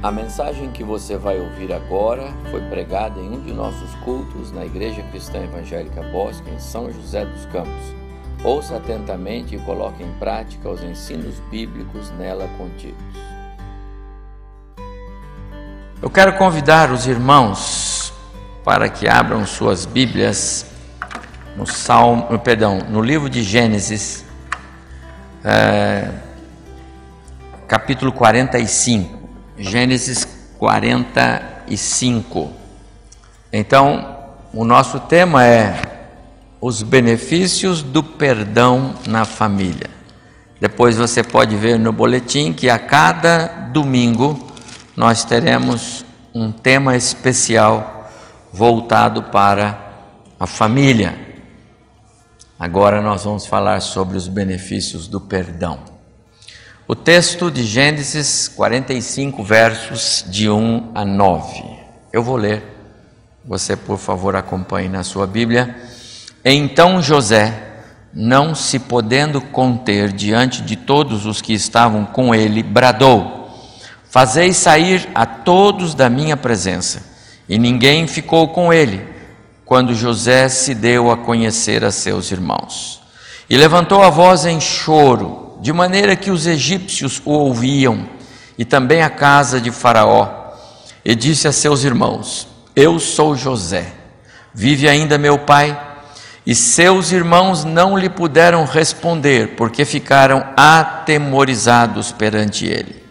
A mensagem que você vai ouvir agora foi pregada em um de nossos cultos na Igreja Cristã Evangélica Bosque, em São José dos Campos. Ouça atentamente e coloque em prática os ensinos bíblicos nela contidos. Eu quero convidar os irmãos para que abram suas Bíblias no Salmo, perdão, no livro de Gênesis, é, capítulo 45. Gênesis 45. Então, o nosso tema é os benefícios do perdão na família. Depois você pode ver no boletim que a cada domingo nós teremos um tema especial voltado para a família. Agora nós vamos falar sobre os benefícios do perdão. O texto de Gênesis 45, versos de 1 a 9. Eu vou ler, você por favor acompanhe na sua Bíblia. Então José, não se podendo conter diante de todos os que estavam com ele, bradou: Fazei sair a todos da minha presença. E ninguém ficou com ele, quando José se deu a conhecer a seus irmãos. E levantou a voz em choro, de maneira que os egípcios o ouviam, e também a casa de Faraó, e disse a seus irmãos: Eu sou José, vive ainda meu pai? E seus irmãos não lhe puderam responder, porque ficaram atemorizados perante ele.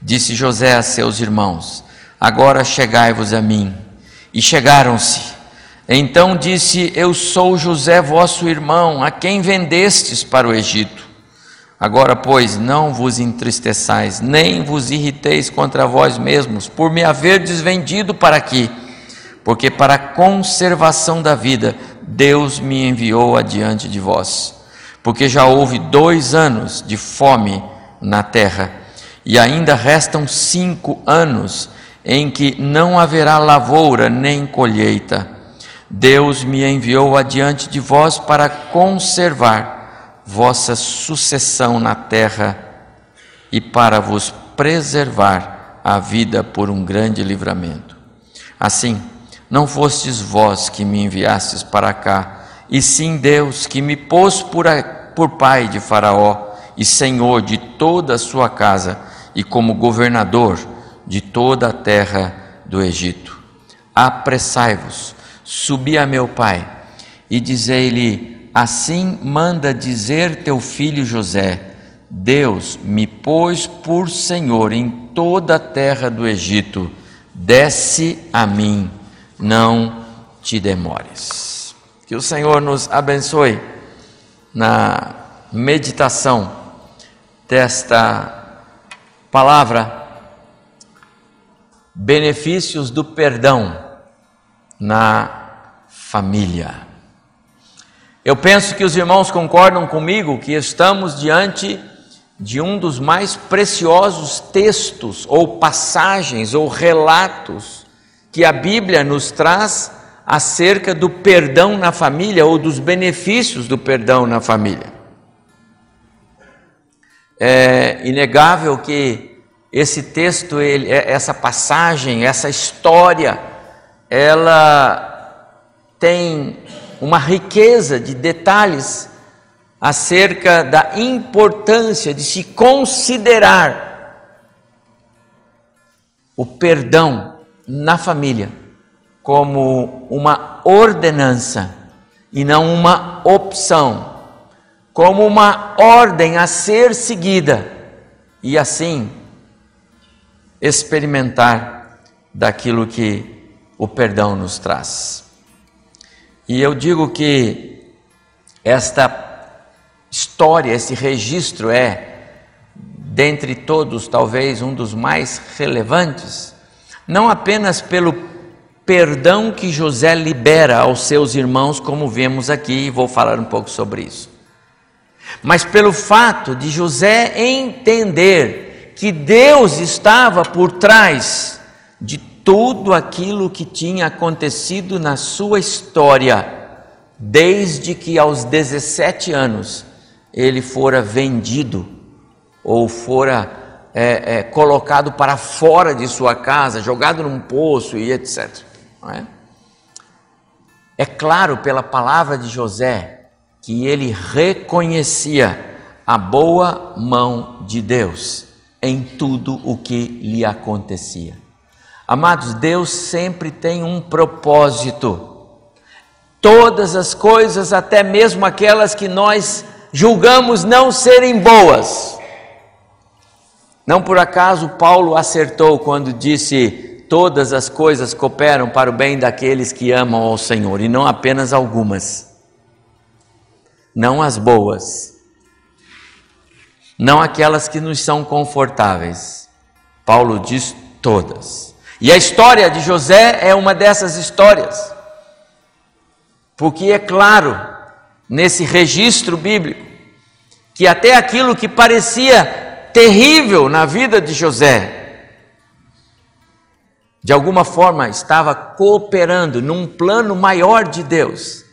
Disse José a seus irmãos: Agora chegai-vos a mim. E chegaram-se. Então disse: Eu sou José, vosso irmão, a quem vendestes para o Egito. Agora, pois, não vos entristeçais, nem vos irriteis contra vós mesmos, por me haver desvendido para aqui, porque para a conservação da vida Deus me enviou adiante de vós. Porque já houve dois anos de fome na terra, e ainda restam cinco anos em que não haverá lavoura nem colheita. Deus me enviou adiante de vós para conservar vossa sucessão na terra e para vos preservar a vida por um grande livramento. Assim, não fostes vós que me enviastes para cá, e sim Deus que me pôs por, a, por pai de Faraó e senhor de toda a sua casa e como governador de toda a terra do Egito. Apressai-vos, subi a meu pai e dizei-lhe: Assim manda dizer teu filho José: Deus me pôs por Senhor em toda a terra do Egito, desce a mim, não te demores. Que o Senhor nos abençoe na meditação desta palavra, benefícios do perdão na família. Eu penso que os irmãos concordam comigo que estamos diante de um dos mais preciosos textos, ou passagens, ou relatos que a Bíblia nos traz acerca do perdão na família ou dos benefícios do perdão na família. É inegável que esse texto, ele, é, essa passagem, essa história, ela tem uma riqueza de detalhes acerca da importância de se considerar o perdão na família como uma ordenança e não uma opção, como uma ordem a ser seguida e assim experimentar daquilo que o perdão nos traz. E eu digo que esta história, esse registro é, dentre todos, talvez um dos mais relevantes, não apenas pelo perdão que José libera aos seus irmãos, como vemos aqui, e vou falar um pouco sobre isso, mas pelo fato de José entender que Deus estava por trás de tudo aquilo que tinha acontecido na sua história, desde que aos 17 anos ele fora vendido ou fora é, é, colocado para fora de sua casa, jogado num poço e etc. É? é claro pela palavra de José que ele reconhecia a boa mão de Deus em tudo o que lhe acontecia. Amados, Deus sempre tem um propósito. Todas as coisas, até mesmo aquelas que nós julgamos não serem boas. Não por acaso Paulo acertou quando disse: Todas as coisas cooperam para o bem daqueles que amam ao Senhor, e não apenas algumas, não as boas, não aquelas que nos são confortáveis. Paulo diz todas. E a história de José é uma dessas histórias. Porque é claro, nesse registro bíblico, que até aquilo que parecia terrível na vida de José, de alguma forma estava cooperando num plano maior de Deus,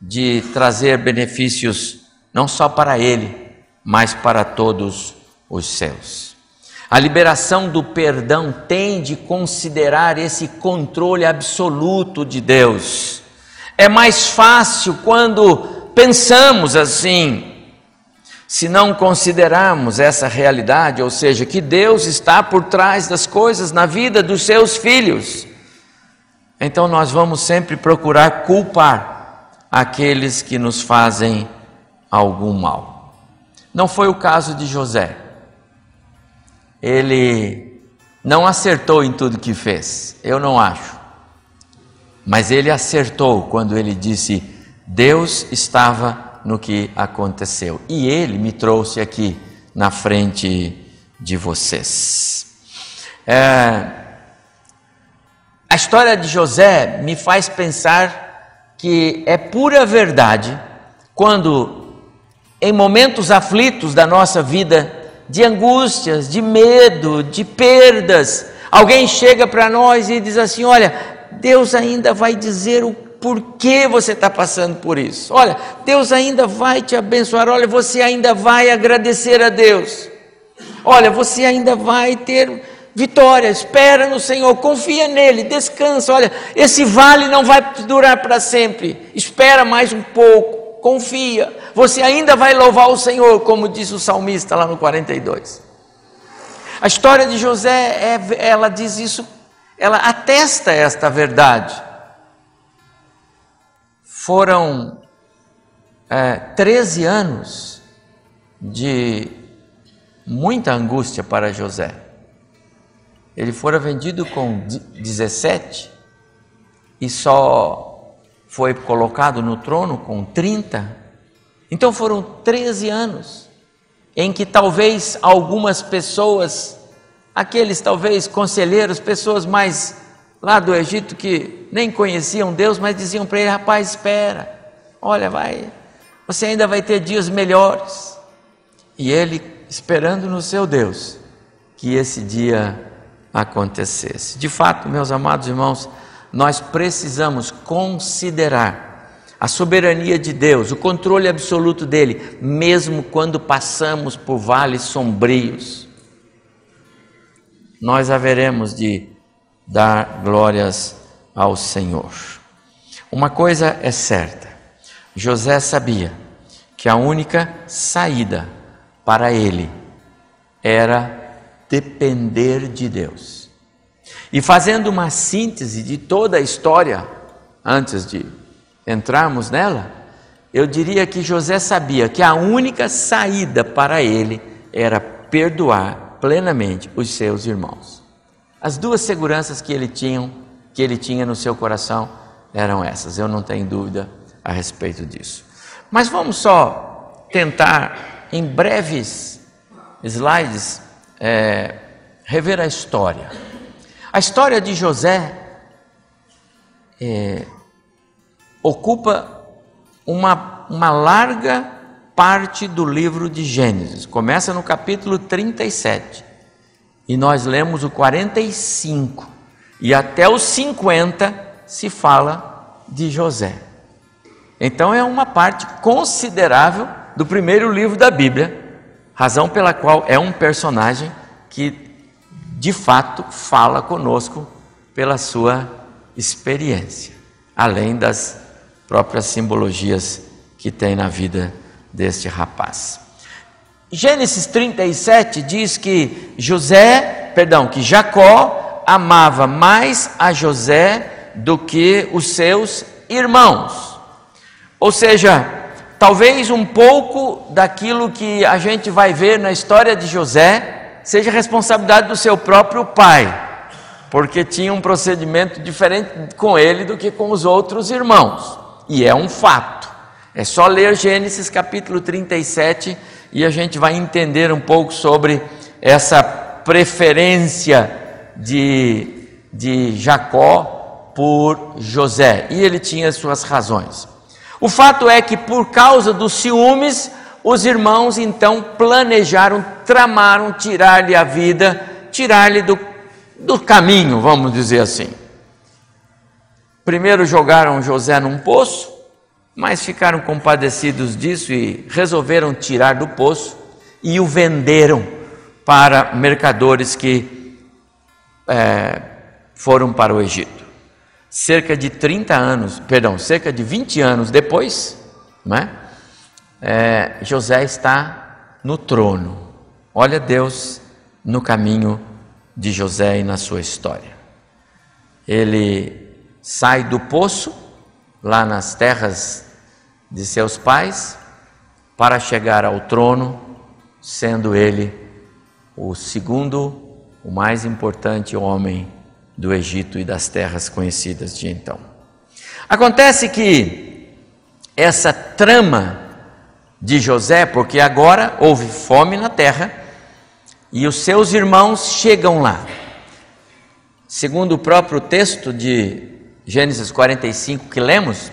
de trazer benefícios não só para ele, mas para todos os céus. A liberação do perdão tem de considerar esse controle absoluto de Deus. É mais fácil quando pensamos assim, se não considerarmos essa realidade, ou seja, que Deus está por trás das coisas na vida dos seus filhos. Então nós vamos sempre procurar culpar aqueles que nos fazem algum mal. Não foi o caso de José ele não acertou em tudo que fez, eu não acho. Mas ele acertou quando ele disse: Deus estava no que aconteceu. E ele me trouxe aqui na frente de vocês. É, a história de José me faz pensar que é pura verdade quando, em momentos aflitos da nossa vida, de angústias, de medo, de perdas. Alguém chega para nós e diz assim: Olha, Deus ainda vai dizer o porquê você está passando por isso. Olha, Deus ainda vai te abençoar. Olha, você ainda vai agradecer a Deus. Olha, você ainda vai ter vitória. Espera no Senhor, confia nele, descansa. Olha, esse vale não vai durar para sempre. Espera mais um pouco confia, você ainda vai louvar o Senhor, como diz o salmista lá no 42. A história de José, é, ela diz isso, ela atesta esta verdade. Foram é, 13 anos de muita angústia para José. Ele fora vendido com 17 e só foi colocado no trono com 30. Então foram 13 anos em que talvez algumas pessoas, aqueles talvez conselheiros, pessoas mais lá do Egito que nem conheciam Deus, mas diziam para ele: rapaz, espera, olha, vai, você ainda vai ter dias melhores. E ele esperando no seu Deus que esse dia acontecesse. De fato, meus amados irmãos, nós precisamos considerar a soberania de Deus, o controle absoluto dele, mesmo quando passamos por vales sombrios. Nós haveremos de dar glórias ao Senhor. Uma coisa é certa: José sabia que a única saída para ele era depender de Deus. E fazendo uma síntese de toda a história, antes de entrarmos nela, eu diria que José sabia que a única saída para ele era perdoar plenamente os seus irmãos. As duas seguranças que ele tinha, que ele tinha no seu coração eram essas. Eu não tenho dúvida a respeito disso. Mas vamos só tentar, em breves slides, é, rever a história. A história de José é, ocupa uma, uma larga parte do livro de Gênesis. Começa no capítulo 37 e nós lemos o 45 e até os 50 se fala de José. Então é uma parte considerável do primeiro livro da Bíblia, razão pela qual é um personagem que de fato fala conosco pela sua experiência, além das próprias simbologias que tem na vida deste rapaz. Gênesis 37 diz que José, perdão, que Jacó amava mais a José do que os seus irmãos. Ou seja, talvez um pouco daquilo que a gente vai ver na história de José seja responsabilidade do seu próprio pai, porque tinha um procedimento diferente com ele do que com os outros irmãos, e é um fato. É só ler Gênesis capítulo 37 e a gente vai entender um pouco sobre essa preferência de, de Jacó por José. E ele tinha suas razões. O fato é que, por causa dos ciúmes, os irmãos então planejaram, tramaram tirar-lhe a vida, tirar-lhe do, do caminho, vamos dizer assim. Primeiro jogaram José num poço, mas ficaram compadecidos disso e resolveram tirar do poço e o venderam para mercadores que é, foram para o Egito. Cerca de 30 anos, perdão, cerca de 20 anos depois, né, é, José está no trono. Olha Deus no caminho de José e na sua história. Ele sai do poço lá nas terras de seus pais para chegar ao trono, sendo ele o segundo, o mais importante homem do Egito e das terras conhecidas de então. Acontece que essa trama de José, porque agora houve fome na terra e os seus irmãos chegam lá. Segundo o próprio texto de Gênesis 45 que lemos,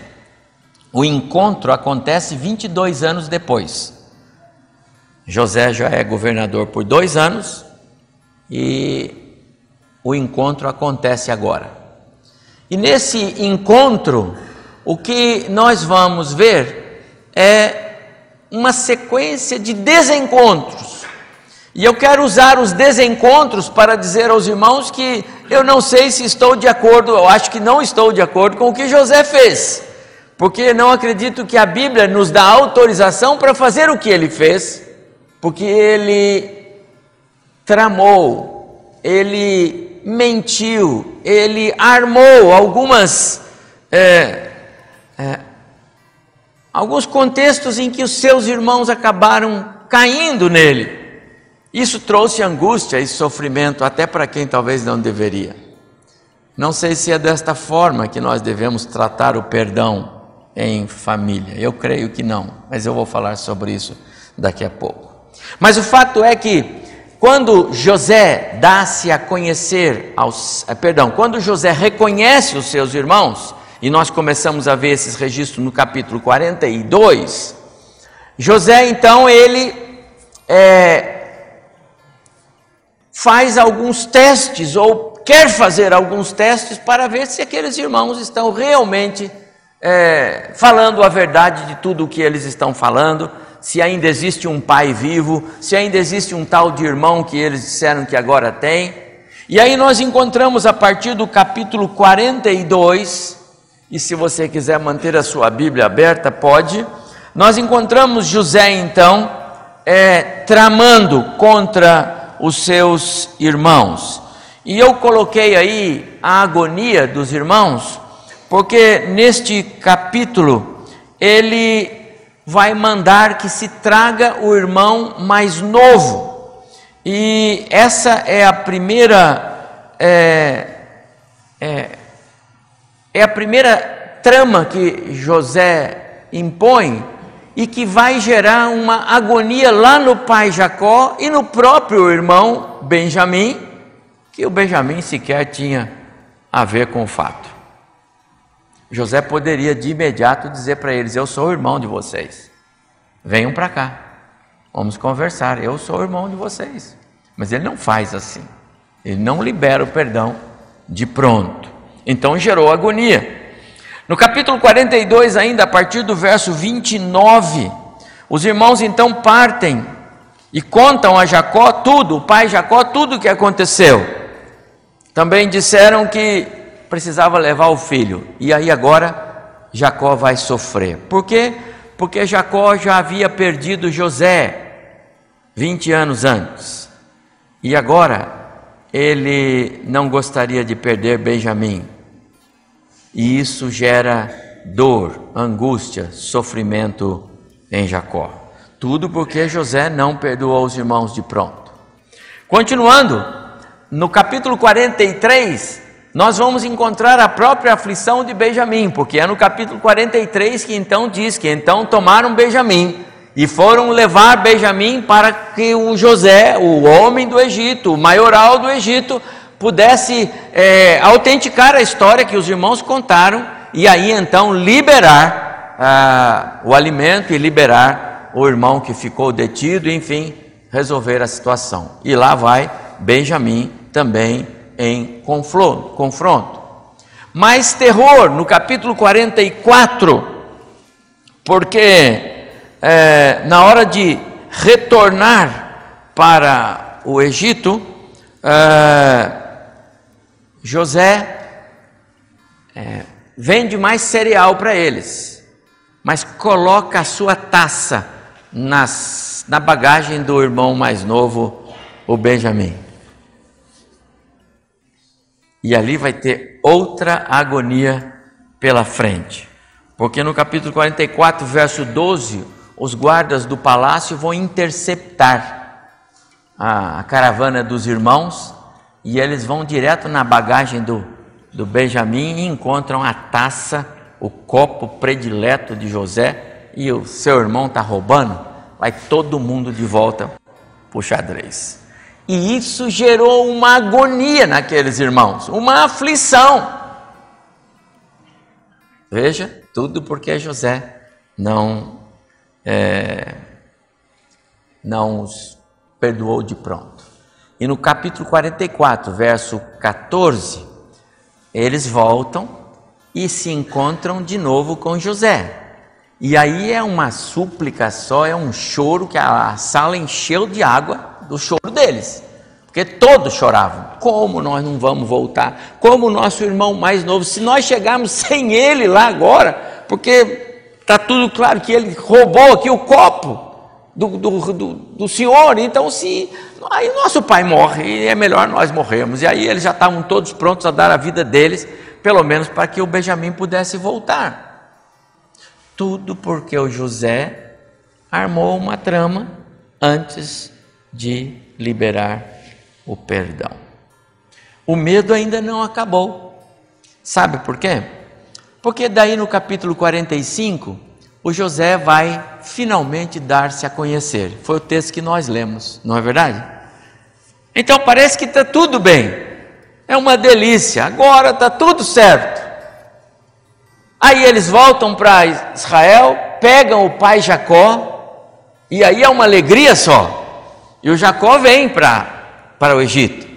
o encontro acontece 22 anos depois. José já é governador por dois anos e o encontro acontece agora. E nesse encontro, o que nós vamos ver é uma sequência de desencontros e eu quero usar os desencontros para dizer aos irmãos que eu não sei se estou de acordo, eu acho que não estou de acordo com o que José fez, porque não acredito que a Bíblia nos dá autorização para fazer o que ele fez, porque ele tramou, ele mentiu, ele armou algumas. É, é, alguns contextos em que os seus irmãos acabaram caindo nele. Isso trouxe angústia e sofrimento até para quem talvez não deveria. Não sei se é desta forma que nós devemos tratar o perdão em família. Eu creio que não, mas eu vou falar sobre isso daqui a pouco. Mas o fato é que quando José dá-se a conhecer aos, eh, perdão, quando José reconhece os seus irmãos, e nós começamos a ver esses registros no capítulo 42, José então ele é, faz alguns testes ou quer fazer alguns testes para ver se aqueles irmãos estão realmente é, falando a verdade de tudo o que eles estão falando, se ainda existe um pai vivo, se ainda existe um tal de irmão que eles disseram que agora tem. E aí nós encontramos a partir do capítulo 42, e se você quiser manter a sua Bíblia aberta, pode. Nós encontramos José então é, tramando contra os seus irmãos. E eu coloquei aí a agonia dos irmãos, porque neste capítulo ele vai mandar que se traga o irmão mais novo. E essa é a primeira é, é, é a primeira trama que José impõe e que vai gerar uma agonia lá no pai Jacó e no próprio irmão Benjamim, que o Benjamim sequer tinha a ver com o fato. José poderia de imediato dizer para eles: Eu sou o irmão de vocês, venham para cá, vamos conversar, eu sou o irmão de vocês. Mas ele não faz assim, ele não libera o perdão de pronto. Então gerou agonia. No capítulo 42, ainda a partir do verso 29, os irmãos então partem e contam a Jacó tudo, o pai Jacó, tudo o que aconteceu. Também disseram que precisava levar o filho, e aí agora Jacó vai sofrer. Por quê? Porque Jacó já havia perdido José 20 anos antes, e agora ele não gostaria de perder Benjamim, e isso gera dor, angústia, sofrimento em Jacó. Tudo porque José não perdoou os irmãos de pronto. Continuando, no capítulo 43, nós vamos encontrar a própria aflição de Benjamim, porque é no capítulo 43 que então diz que então tomaram Benjamim e foram levar Benjamim para que o José, o homem do Egito, o maioral do Egito, pudesse é, autenticar a história que os irmãos contaram e aí então liberar ah, o alimento e liberar o irmão que ficou detido, enfim, resolver a situação. E lá vai Benjamim também em confronto. Mais terror no capítulo 44, porque é, na hora de retornar para o Egito, é, José é, vende mais cereal para eles, mas coloca a sua taça nas, na bagagem do irmão mais novo, o Benjamim. E ali vai ter outra agonia pela frente. Porque no capítulo 44, verso 12, os guardas do palácio vão interceptar a, a caravana dos irmãos e eles vão direto na bagagem do, do Benjamim e encontram a taça, o copo predileto de José e o seu irmão está roubando, vai todo mundo de volta para o xadrez. E isso gerou uma agonia naqueles irmãos, uma aflição. Veja, tudo porque José não é, não os perdoou de pronto. E no capítulo 44, verso 14, eles voltam e se encontram de novo com José. E aí é uma súplica só, é um choro que a sala encheu de água do choro deles. Porque todos choravam. Como nós não vamos voltar? Como o nosso irmão mais novo, se nós chegarmos sem ele lá agora, porque está tudo claro que ele roubou aqui o copo do, do, do, do senhor, então se aí nosso pai morre, e é melhor nós morrermos. E aí eles já estavam todos prontos a dar a vida deles, pelo menos para que o Benjamim pudesse voltar. Tudo porque o José armou uma trama antes de liberar o perdão. O medo ainda não acabou. Sabe por quê? Porque daí no capítulo 45, o José vai finalmente dar-se a conhecer. Foi o texto que nós lemos, não é verdade? Então parece que está tudo bem, é uma delícia, agora está tudo certo. Aí eles voltam para Israel, pegam o pai Jacó, e aí é uma alegria só. E o Jacó vem para, o Egito.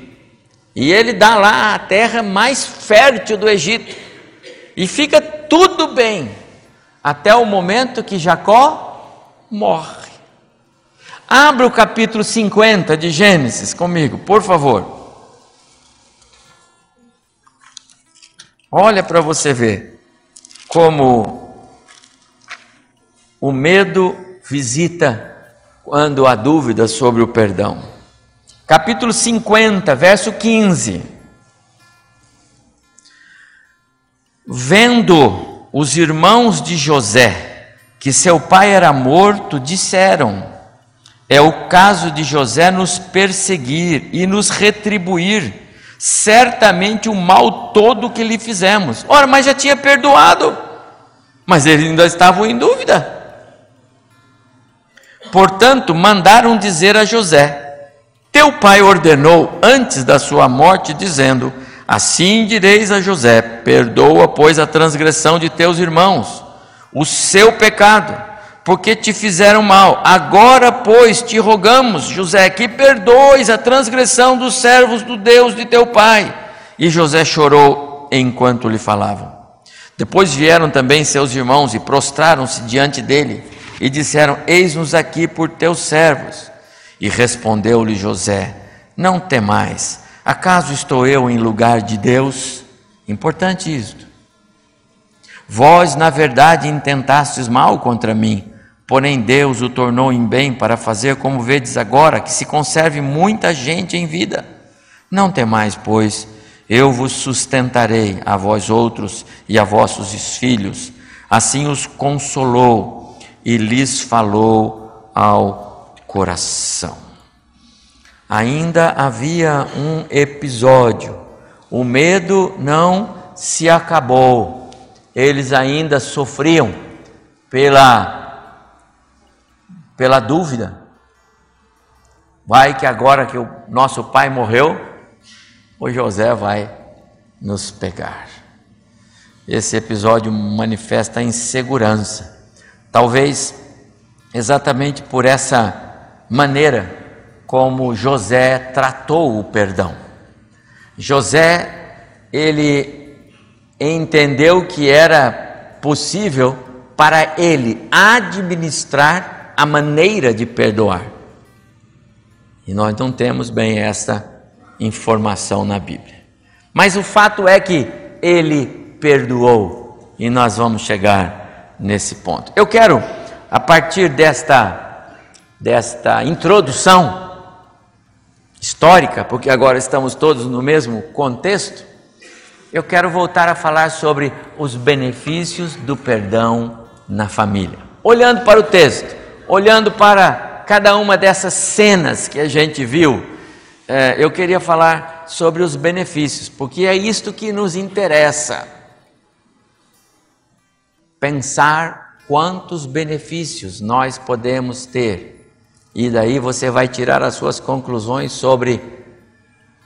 E ele dá lá a terra mais fértil do Egito. E fica tudo bem, até o momento que Jacó morre. Abra o capítulo 50 de Gênesis comigo, por favor. Olha para você ver como o medo visita quando há dúvida sobre o perdão. Capítulo 50, verso 15. Vendo os irmãos de José que seu pai era morto, disseram: É o caso de José nos perseguir e nos retribuir certamente o mal todo que lhe fizemos. Ora, mas já tinha perdoado, mas eles ainda estavam em dúvida. Portanto, mandaram dizer a José: Teu pai ordenou antes da sua morte, dizendo: Assim direis a José: Perdoa, pois, a transgressão de teus irmãos, o seu pecado porque te fizeram mal. Agora, pois, te rogamos, José, que perdoes a transgressão dos servos do Deus de teu pai. E José chorou enquanto lhe falavam. Depois vieram também seus irmãos e prostraram-se diante dele e disseram: Eis-nos aqui por teus servos. E respondeu-lhe José: Não temais, acaso estou eu em lugar de Deus? Importante isto. Vós, na verdade, intentastes mal contra mim, porém Deus o tornou em bem para fazer como vedes agora, que se conserve muita gente em vida. Não temais, pois, eu vos sustentarei a vós outros e a vossos filhos. Assim os consolou e lhes falou ao coração. Ainda havia um episódio. O medo não se acabou. Eles ainda sofriam pela pela dúvida. Vai que agora que o nosso pai morreu, o José vai nos pegar. Esse episódio manifesta a insegurança. Talvez exatamente por essa maneira como José tratou o perdão. José, ele entendeu que era possível para ele administrar a maneira de perdoar. E nós não temos bem essa informação na Bíblia. Mas o fato é que ele perdoou e nós vamos chegar nesse ponto. Eu quero, a partir desta, desta introdução histórica, porque agora estamos todos no mesmo contexto, eu quero voltar a falar sobre os benefícios do perdão na família. Olhando para o texto, olhando para cada uma dessas cenas que a gente viu é, eu queria falar sobre os benefícios, porque é isto que nos interessa. Pensar quantos benefícios nós podemos ter, e daí você vai tirar as suas conclusões sobre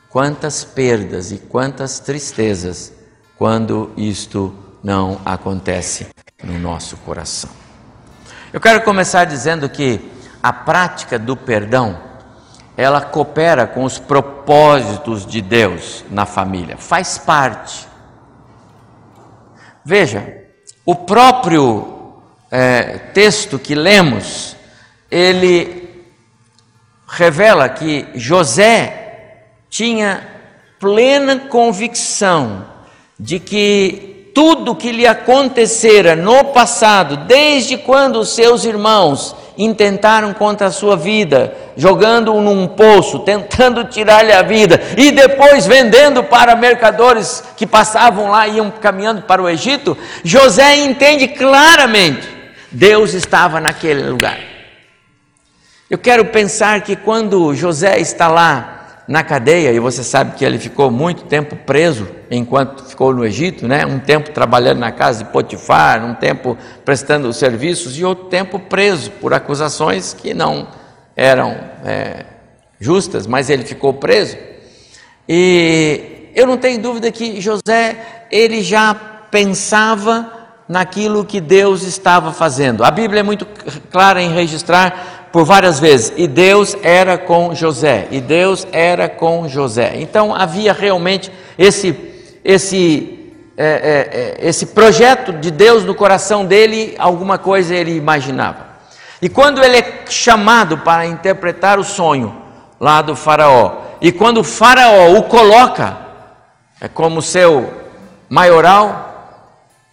quantas perdas e quantas tristezas quando isto não acontece no nosso coração. Eu quero começar dizendo que a prática do perdão ela coopera com os propósitos de Deus na família, faz parte. Veja, o próprio é, texto que lemos, ele revela que José tinha plena convicção de que tudo que lhe acontecera no passado, desde quando os seus irmãos intentaram contra a sua vida, jogando-o num poço, tentando tirar-lhe a vida, e depois vendendo para mercadores que passavam lá e iam caminhando para o Egito, José entende claramente: Deus estava naquele lugar. Eu quero pensar que quando José está lá na cadeia, e você sabe que ele ficou muito tempo preso enquanto ficou no Egito, né? um tempo trabalhando na casa de Potifar, um tempo prestando serviços e outro tempo preso por acusações que não eram é, justas, mas ele ficou preso. E eu não tenho dúvida que José, ele já pensava naquilo que Deus estava fazendo. A Bíblia é muito clara em registrar por várias vezes, e Deus era com José, e Deus era com José. Então havia realmente esse, esse, é, é, é, esse projeto de Deus no coração dele, alguma coisa ele imaginava. E quando ele é chamado para interpretar o sonho lá do Faraó, e quando o Faraó o coloca, é como seu maioral,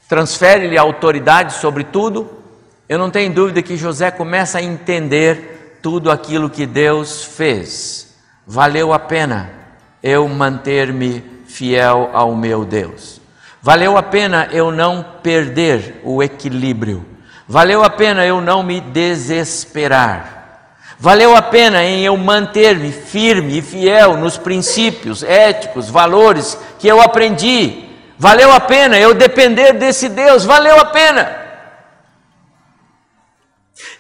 transfere-lhe autoridade sobre tudo, eu não tenho dúvida que José começa a entender tudo aquilo que Deus fez. Valeu a pena eu manter-me fiel ao meu Deus. Valeu a pena eu não perder o equilíbrio. Valeu a pena eu não me desesperar. Valeu a pena em eu manter-me firme e fiel nos princípios éticos, valores que eu aprendi. Valeu a pena eu depender desse Deus. Valeu a pena.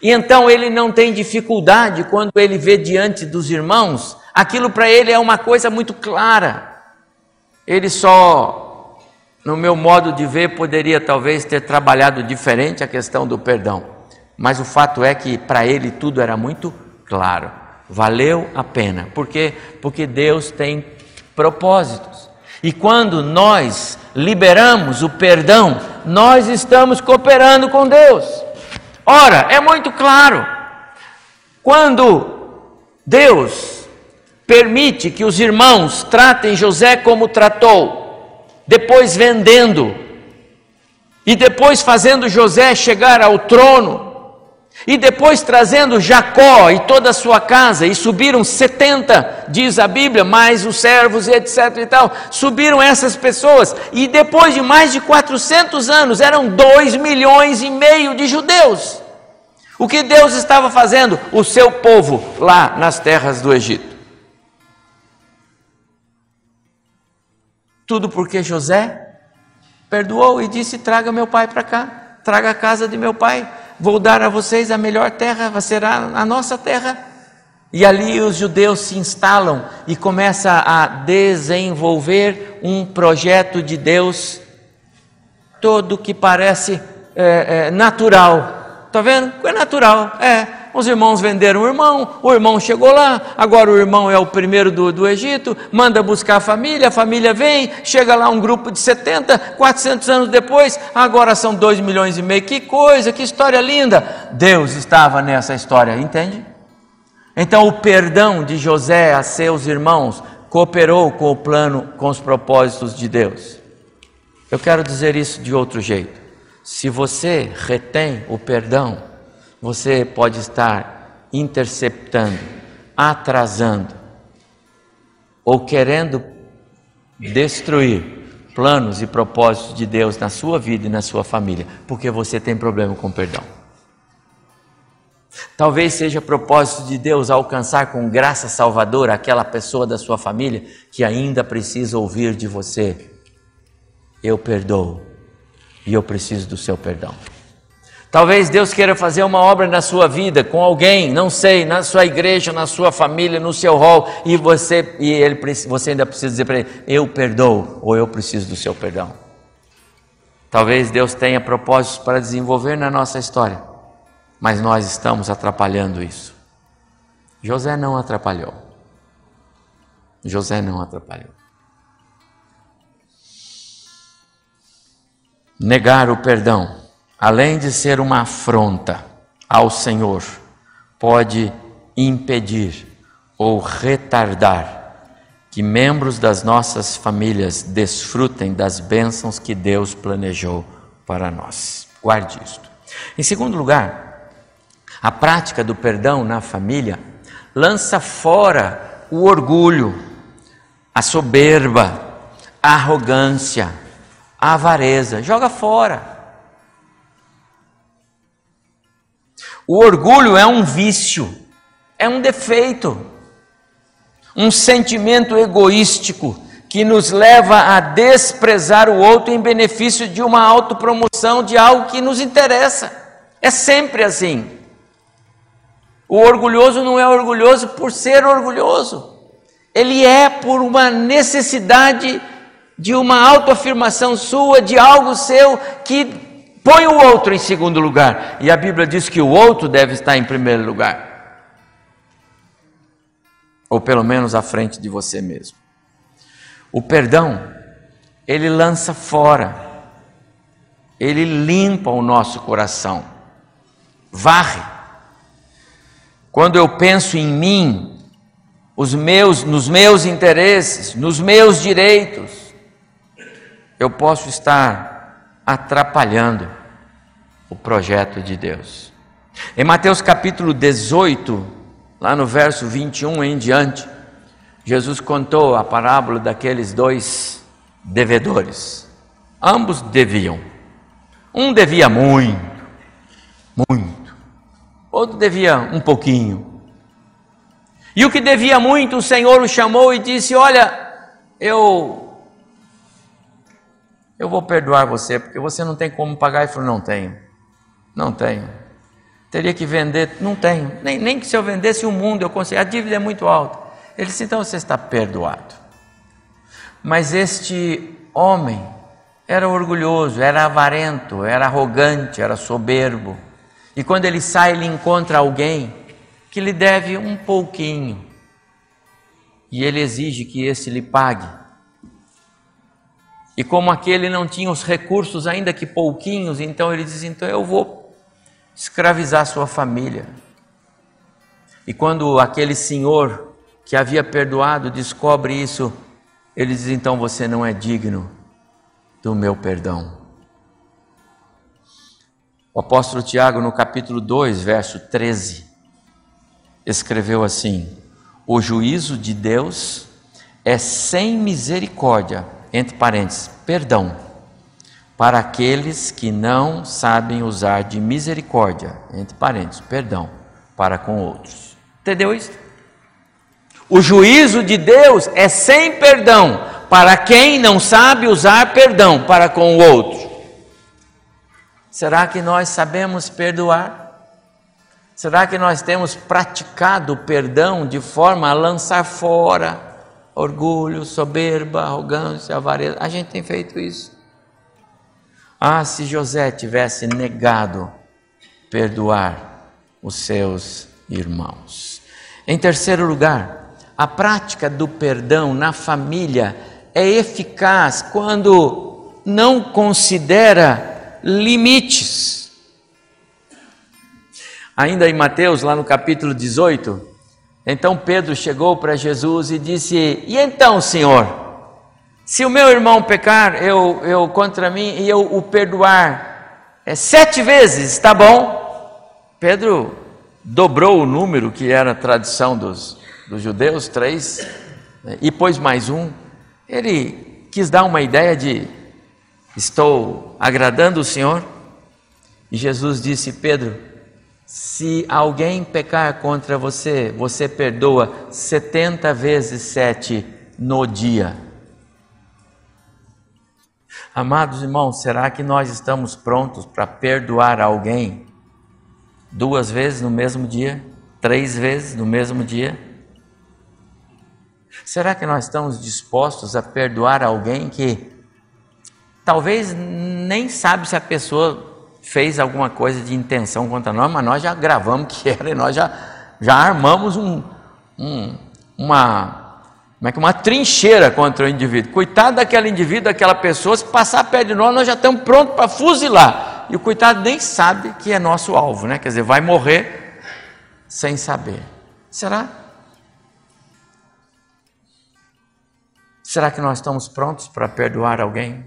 E então ele não tem dificuldade quando ele vê diante dos irmãos, aquilo para ele é uma coisa muito clara. Ele só, no meu modo de ver, poderia talvez ter trabalhado diferente a questão do perdão, mas o fato é que para ele tudo era muito claro. Valeu a pena. Por quê? Porque Deus tem propósitos. E quando nós liberamos o perdão, nós estamos cooperando com Deus. Ora, é muito claro. Quando Deus permite que os irmãos tratem José como tratou, depois vendendo, e depois fazendo José chegar ao trono, e depois trazendo Jacó e toda a sua casa, e subiram 70, diz a Bíblia, mais os servos e etc e tal, subiram essas pessoas, e depois de mais de 400 anos, eram 2 milhões e meio de judeus. O que Deus estava fazendo? O seu povo lá nas terras do Egito. Tudo porque José perdoou e disse: Traga meu pai para cá, traga a casa de meu pai, vou dar a vocês a melhor terra, será a nossa terra. E ali os judeus se instalam e começam a desenvolver um projeto de Deus todo que parece é, é, natural. Está vendo? É natural. É, os irmãos venderam o irmão, o irmão chegou lá, agora o irmão é o primeiro do, do Egito, manda buscar a família, a família vem, chega lá um grupo de 70, 400 anos depois, agora são 2 milhões e meio. Que coisa, que história linda! Deus estava nessa história, entende? Então o perdão de José a seus irmãos cooperou com o plano, com os propósitos de Deus. Eu quero dizer isso de outro jeito. Se você retém o perdão, você pode estar interceptando, atrasando ou querendo destruir planos e propósitos de Deus na sua vida e na sua família, porque você tem problema com perdão. Talvez seja propósito de Deus alcançar com graça salvadora aquela pessoa da sua família que ainda precisa ouvir de você: Eu perdoo e eu preciso do seu perdão. Talvez Deus queira fazer uma obra na sua vida com alguém, não sei, na sua igreja, na sua família, no seu rol, e você e ele você ainda precisa dizer para ele: eu perdoo ou eu preciso do seu perdão. Talvez Deus tenha propósitos para desenvolver na nossa história, mas nós estamos atrapalhando isso. José não atrapalhou. José não atrapalhou. Negar o perdão além de ser uma afronta ao Senhor, pode impedir ou retardar que membros das nossas famílias desfrutem das bênçãos que Deus planejou para nós. Guarde isto. Em segundo lugar, a prática do perdão na família lança fora o orgulho, a soberba, a arrogância, a avareza, joga fora. O orgulho é um vício, é um defeito, um sentimento egoístico que nos leva a desprezar o outro em benefício de uma autopromoção de algo que nos interessa. É sempre assim. O orgulhoso não é orgulhoso por ser orgulhoso, ele é por uma necessidade de uma autoafirmação sua, de algo seu que Põe o outro em segundo lugar. E a Bíblia diz que o outro deve estar em primeiro lugar. Ou pelo menos à frente de você mesmo. O perdão, ele lança fora, ele limpa o nosso coração, varre. Quando eu penso em mim, os meus, nos meus interesses, nos meus direitos, eu posso estar atrapalhando o projeto de Deus. Em Mateus capítulo 18, lá no verso 21 em diante, Jesus contou a parábola daqueles dois devedores. Ambos deviam. Um devia muito, muito. Outro devia um pouquinho. E o que devia muito, o Senhor o chamou e disse: Olha, eu eu vou perdoar você, porque você não tem como pagar. Ele falou: Não tenho, não tenho. Teria que vender, não tenho. Nem, nem que se eu vendesse o mundo, eu consigo. A dívida é muito alta. Ele disse: Então você está perdoado. Mas este homem era orgulhoso, era avarento, era arrogante, era soberbo. E quando ele sai, ele encontra alguém que lhe deve um pouquinho. E ele exige que esse lhe pague e como aquele não tinha os recursos, ainda que pouquinhos, então ele diz: então eu vou escravizar sua família. E quando aquele senhor que havia perdoado descobre isso, ele diz: então você não é digno do meu perdão. O apóstolo Tiago, no capítulo 2, verso 13, escreveu assim: O juízo de Deus é sem misericórdia, entre parênteses, perdão, para aqueles que não sabem usar de misericórdia, entre parênteses, perdão, para com outros. Entendeu isso? O juízo de Deus é sem perdão para quem não sabe usar perdão para com o outro. Será que nós sabemos perdoar? Será que nós temos praticado o perdão de forma a lançar fora orgulho, soberba, arrogância, avareza? A gente tem feito isso. Ah, se José tivesse negado perdoar os seus irmãos. Em terceiro lugar, a prática do perdão na família é eficaz quando não considera limites. Ainda em Mateus, lá no capítulo 18, então Pedro chegou para Jesus e disse: E então, Senhor, se o meu irmão pecar eu, eu contra mim e eu o perdoar é sete vezes, está bom? Pedro dobrou o número que era a tradição dos, dos judeus, três, né, e pôs mais um. Ele quis dar uma ideia de: estou agradando o Senhor? E Jesus disse: Pedro, se alguém pecar contra você, você perdoa 70 vezes sete no dia. Amados irmãos, será que nós estamos prontos para perdoar alguém duas vezes no mesmo dia? Três vezes no mesmo dia? Será que nós estamos dispostos a perdoar alguém que talvez nem sabe se a pessoa fez alguma coisa de intenção contra nós, mas nós já gravamos que era e nós já, já armamos um, um, uma, como é que, uma trincheira contra o indivíduo. Coitado daquele indivíduo, daquela pessoa, se passar perto de nós, nós já estamos prontos para fuzilar. E o coitado nem sabe que é nosso alvo, né? Quer dizer, vai morrer sem saber. Será? Será que nós estamos prontos para perdoar alguém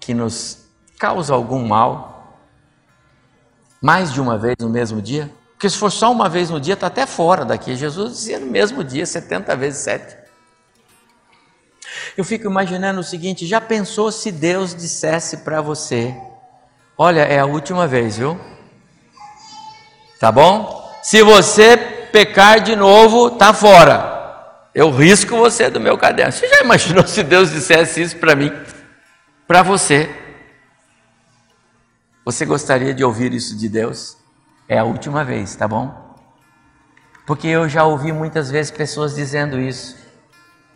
que nos causa algum mal? Mais de uma vez no mesmo dia? Porque se for só uma vez no dia, está até fora daqui. Jesus dizia no mesmo dia, 70 vezes 7. Eu fico imaginando o seguinte: já pensou se Deus dissesse para você: Olha, é a última vez, viu? Tá bom? Se você pecar de novo, tá fora. Eu risco você do meu caderno. Você já imaginou se Deus dissesse isso para mim? Para você? Você gostaria de ouvir isso de Deus? É a última vez, tá bom? Porque eu já ouvi muitas vezes pessoas dizendo isso.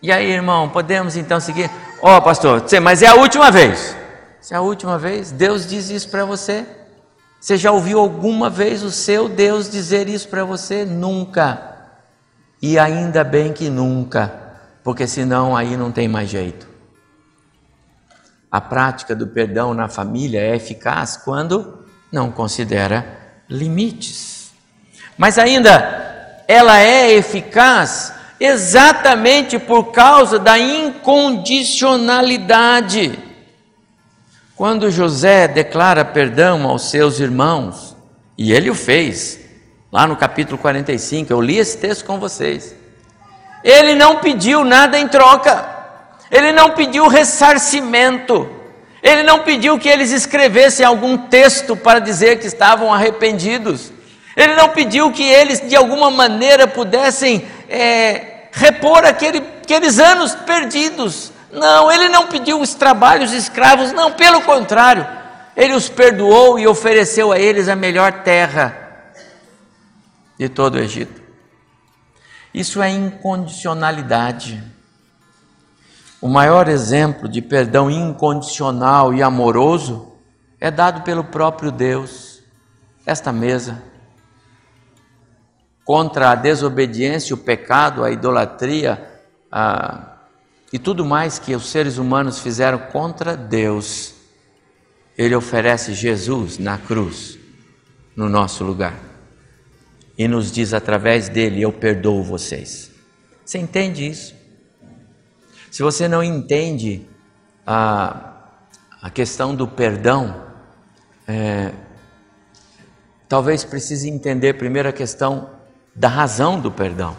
E aí, irmão, podemos então seguir? Ó, oh, pastor, mas é a última vez. Se é a última vez, Deus diz isso para você. Você já ouviu alguma vez o seu Deus dizer isso para você? Nunca. E ainda bem que nunca, porque senão aí não tem mais jeito. A prática do perdão na família é eficaz quando não considera limites. Mas ainda, ela é eficaz exatamente por causa da incondicionalidade. Quando José declara perdão aos seus irmãos, e ele o fez, lá no capítulo 45, eu li esse texto com vocês. Ele não pediu nada em troca, ele não pediu ressarcimento, ele não pediu que eles escrevessem algum texto para dizer que estavam arrependidos, ele não pediu que eles de alguma maneira pudessem é, repor aquele, aqueles anos perdidos. Não, ele não pediu os trabalhos escravos, não, pelo contrário, ele os perdoou e ofereceu a eles a melhor terra de todo o Egito. Isso é incondicionalidade. O maior exemplo de perdão incondicional e amoroso é dado pelo próprio Deus. Esta mesa contra a desobediência, o pecado, a idolatria a, e tudo mais que os seres humanos fizeram contra Deus, Ele oferece Jesus na cruz, no nosso lugar. e nos diz através dele: Eu perdoo vocês. Você entende isso? Se você não entende a, a questão do perdão, é, talvez precise entender primeiro a questão da razão do perdão.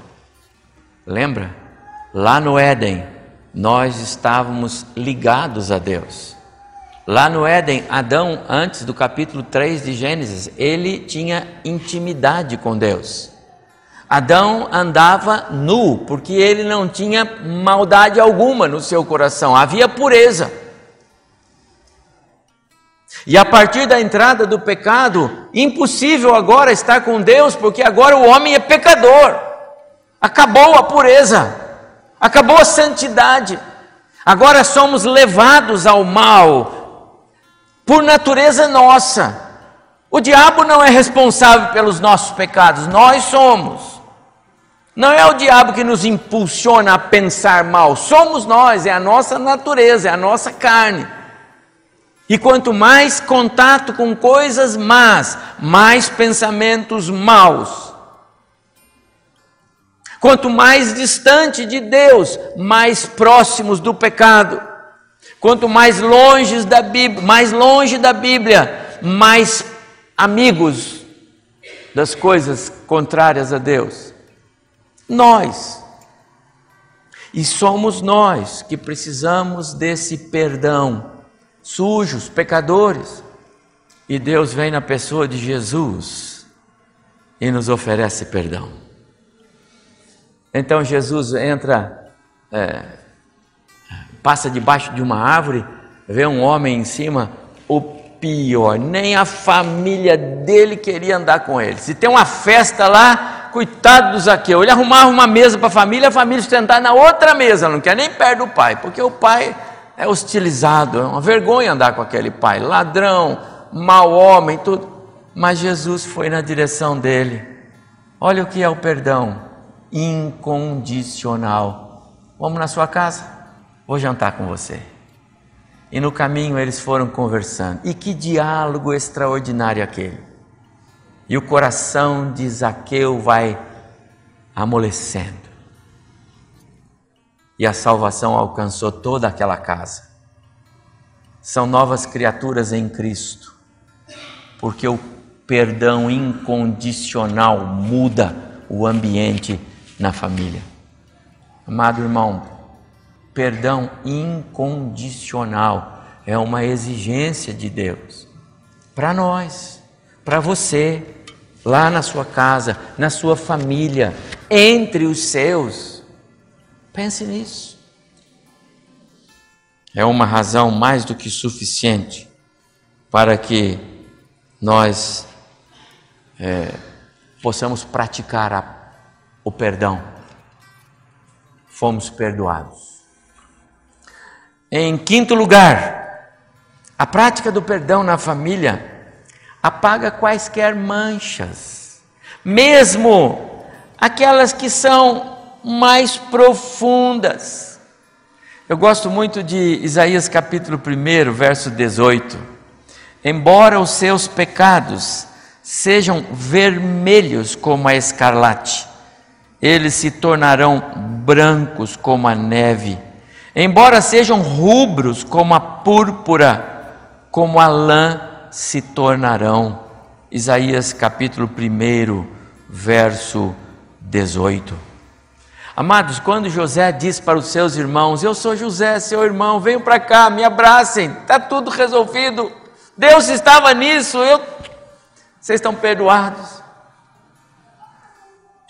Lembra? Lá no Éden, nós estávamos ligados a Deus. Lá no Éden, Adão, antes do capítulo 3 de Gênesis, ele tinha intimidade com Deus. Adão andava nu, porque ele não tinha maldade alguma no seu coração, havia pureza. E a partir da entrada do pecado, impossível agora estar com Deus, porque agora o homem é pecador. Acabou a pureza, acabou a santidade. Agora somos levados ao mal por natureza nossa. O diabo não é responsável pelos nossos pecados, nós somos. Não é o diabo que nos impulsiona a pensar mal, somos nós, é a nossa natureza, é a nossa carne. E quanto mais contato com coisas más, mais pensamentos maus. Quanto mais distante de Deus, mais próximos do pecado. Quanto mais longe da Bíblia, mais longe da Bíblia, mais amigos das coisas contrárias a Deus. Nós. E somos nós que precisamos desse perdão sujos, pecadores. E Deus vem na pessoa de Jesus e nos oferece perdão. Então Jesus entra, é, passa debaixo de uma árvore, vê um homem em cima, o pior, nem a família dele queria andar com ele. Se tem uma festa lá, coitado do Zaqueu, ele arrumava uma mesa para a família, a família sentar na outra mesa, não quer nem perto do pai, porque o pai é hostilizado, é uma vergonha andar com aquele pai, ladrão, mau homem, tudo. Mas Jesus foi na direção dele. Olha o que é o perdão incondicional. Vamos na sua casa? Vou jantar com você. E no caminho eles foram conversando. E que diálogo extraordinário aquele. E o coração de Zaqueu vai amolecendo e a salvação alcançou toda aquela casa. São novas criaturas em Cristo, porque o perdão incondicional muda o ambiente na família. Amado irmão, perdão incondicional é uma exigência de Deus para nós, para você, lá na sua casa, na sua família, entre os seus. Pense nisso. É uma razão mais do que suficiente para que nós é, possamos praticar a, o perdão. Fomos perdoados. Em quinto lugar, a prática do perdão na família apaga quaisquer manchas, mesmo aquelas que são mais profundas. Eu gosto muito de Isaías capítulo 1, verso 18. Embora os seus pecados sejam vermelhos como a escarlate, eles se tornarão brancos como a neve. Embora sejam rubros como a púrpura, como a lã se tornarão. Isaías capítulo 1, verso 18. Amados, quando José disse para os seus irmãos: Eu sou José, seu irmão, venham para cá, me abracem, está tudo resolvido. Deus estava nisso, eu... vocês estão perdoados.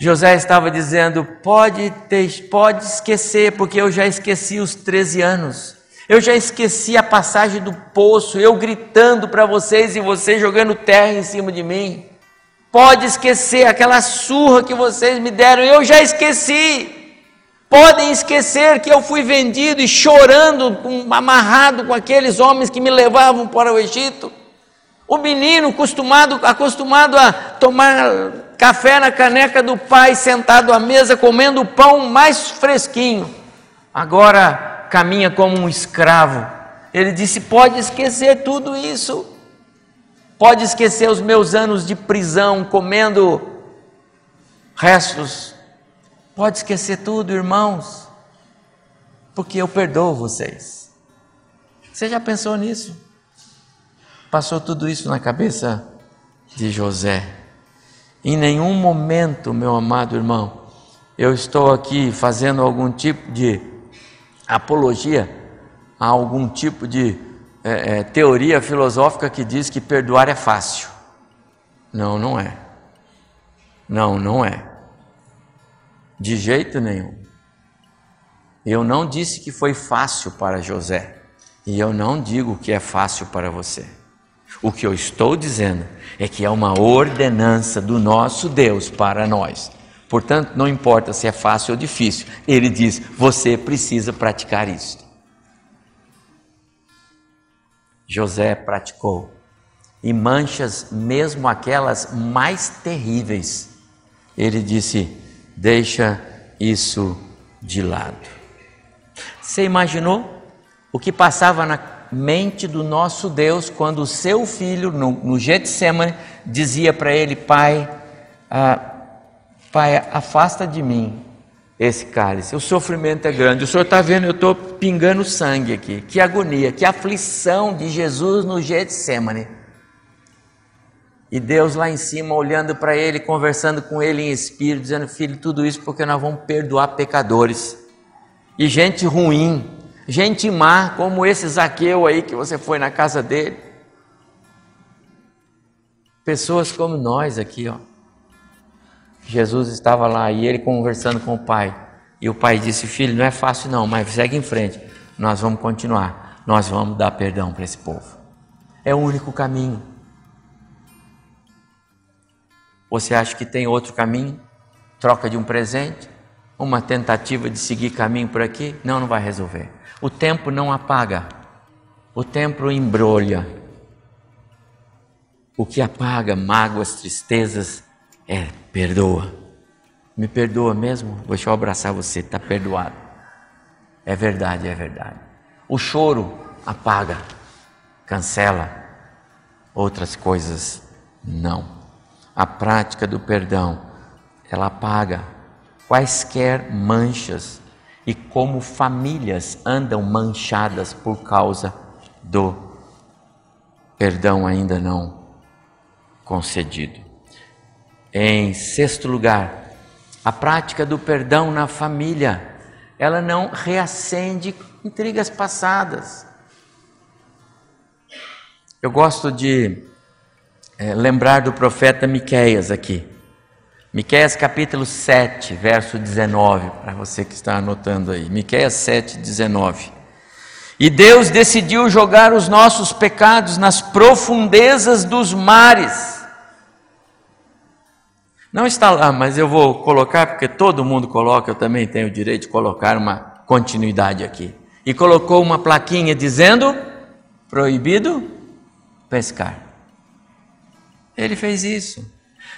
José estava dizendo: pode, ter, pode esquecer, porque eu já esqueci os 13 anos. Eu já esqueci a passagem do poço, eu gritando para vocês e vocês jogando terra em cima de mim. Pode esquecer aquela surra que vocês me deram, eu já esqueci. Podem esquecer que eu fui vendido e chorando, amarrado com aqueles homens que me levavam para o Egito. O menino acostumado, acostumado a tomar café na caneca do pai, sentado à mesa, comendo o pão mais fresquinho, agora caminha como um escravo. Ele disse: pode esquecer tudo isso. Pode esquecer os meus anos de prisão comendo restos. Pode esquecer tudo, irmãos, porque eu perdoo vocês. Você já pensou nisso? Passou tudo isso na cabeça de José. Em nenhum momento, meu amado irmão, eu estou aqui fazendo algum tipo de apologia a algum tipo de é, é, teoria filosófica que diz que perdoar é fácil. Não, não é. Não, não é. De jeito nenhum. Eu não disse que foi fácil para José. E eu não digo que é fácil para você. O que eu estou dizendo é que é uma ordenança do nosso Deus para nós. Portanto, não importa se é fácil ou difícil, ele diz: você precisa praticar isso. José praticou, e manchas, mesmo aquelas mais terríveis, ele disse: deixa isso de lado. Você imaginou o que passava na mente do nosso Deus quando o seu filho, no, no Getsemane, dizia para ele: Pai, ah, Pai, afasta de mim esse cálice. O sofrimento é grande. O senhor está vendo, eu estou pingando sangue aqui. Que agonia, que aflição de Jesus no Getsemane. E Deus lá em cima olhando para ele, conversando com ele em espírito, dizendo: Filho, tudo isso porque nós vamos perdoar pecadores. E gente ruim, gente má, como esse Zaqueu aí que você foi na casa dele. Pessoas como nós aqui, ó. Jesus estava lá e ele conversando com o pai. E o pai disse: Filho, não é fácil não, mas segue em frente. Nós vamos continuar. Nós vamos dar perdão para esse povo. É o único caminho. Você acha que tem outro caminho? Troca de um presente? Uma tentativa de seguir caminho por aqui? Não, não vai resolver. O tempo não apaga. O tempo embrulha. O que apaga mágoas, tristezas, é, perdoa. Me perdoa mesmo? Deixa eu abraçar você, está perdoado. É verdade, é verdade. O choro apaga, cancela. Outras coisas não. A prática do perdão, ela apaga quaisquer manchas e como famílias andam manchadas por causa do perdão ainda não concedido. Em sexto lugar, a prática do perdão na família, ela não reacende intrigas passadas. Eu gosto de é, lembrar do profeta Miqueias aqui. Miqueias capítulo 7, verso 19, para você que está anotando aí. Miqueias 7, 19. E Deus decidiu jogar os nossos pecados nas profundezas dos mares não está lá, mas eu vou colocar, porque todo mundo coloca, eu também tenho o direito de colocar uma continuidade aqui. E colocou uma plaquinha dizendo: proibido pescar. Ele fez isso.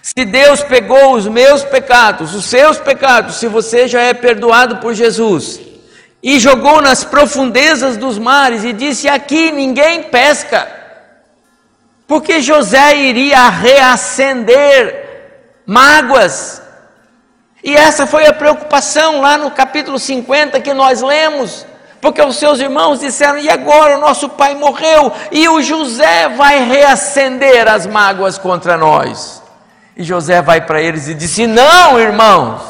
Se Deus pegou os meus pecados, os seus pecados, se você já é perdoado por Jesus, e jogou nas profundezas dos mares e disse: Aqui ninguém pesca, porque José iria reacender mágoas. E essa foi a preocupação lá no capítulo 50 que nós lemos, porque os seus irmãos disseram: e agora o nosso pai morreu, e o José vai reacender as mágoas contra nós. E José vai para eles e disse: Não, irmãos,